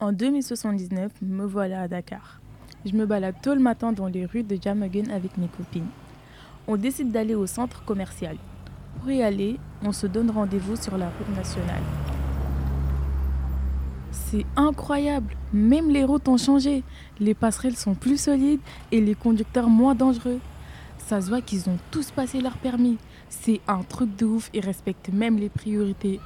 En 2079, me voilà à Dakar. Je me balade tôt le matin dans les rues de Jamagun avec mes copines. On décide d'aller au centre commercial. Pour y aller, on se donne rendez-vous sur la route nationale. C'est incroyable, même les routes ont changé. Les passerelles sont plus solides et les conducteurs moins dangereux. Ça se voit qu'ils ont tous passé leur permis. C'est un truc de ouf, ils respectent même les priorités.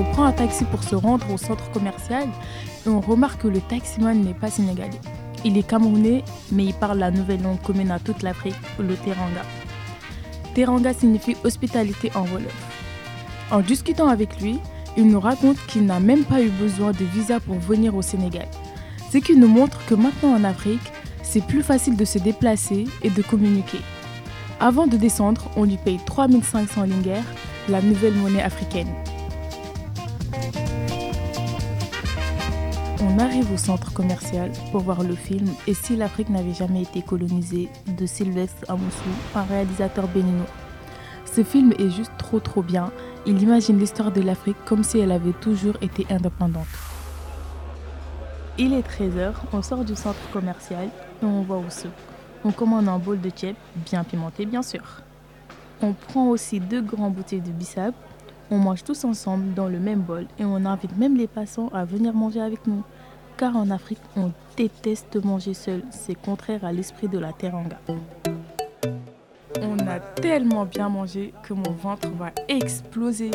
On prend un taxi pour se rendre au centre commercial et on remarque que le taximan n'est pas sénégalais. Il est camerounais, mais il parle la nouvelle langue commune à toute l'Afrique, le teranga. Teranga signifie hospitalité en Wolof. En discutant avec lui, il nous raconte qu'il n'a même pas eu besoin de visa pour venir au Sénégal. Ce qui nous montre que maintenant en Afrique, c'est plus facile de se déplacer et de communiquer. Avant de descendre, on lui paye 3500 lingers, la nouvelle monnaie africaine. On arrive au centre commercial pour voir le film Et si l'Afrique n'avait jamais été colonisée de Sylvestre Amoussou, un réalisateur béninois. Ce film est juste trop trop bien. Il imagine l'histoire de l'Afrique comme si elle avait toujours été indépendante. Il est 13h, on sort du centre commercial et on va au souk. On commande un bol de tchèp, bien pimenté bien sûr. On prend aussi deux grandes bouteilles de bissap. On mange tous ensemble dans le même bol et on invite même les passants à venir manger avec nous. Car en Afrique, on déteste manger seul. C'est contraire à l'esprit de la teranga. On a tellement bien mangé que mon ventre va exploser.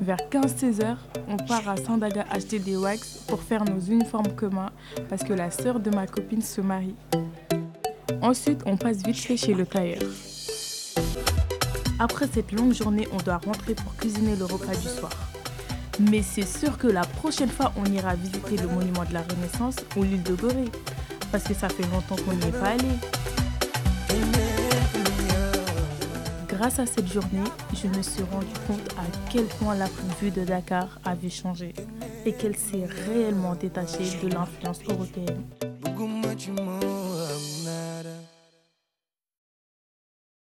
Vers 15-16 heures, on part à Sandaga acheter des wax pour faire nos uniformes communs parce que la sœur de ma copine se marie. Ensuite, on passe vite fait chez le tailleur. Après cette longue journée, on doit rentrer pour cuisiner le repas du soir. Mais c'est sûr que la prochaine fois, on ira visiter le monument de la Renaissance ou l'île de Gorée. Parce que ça fait longtemps qu'on n'y est pas allé. Grâce à cette journée, je me suis rendu compte à quel point la vue de Dakar avait changé et qu'elle s'est réellement détachée de l'influence européenne.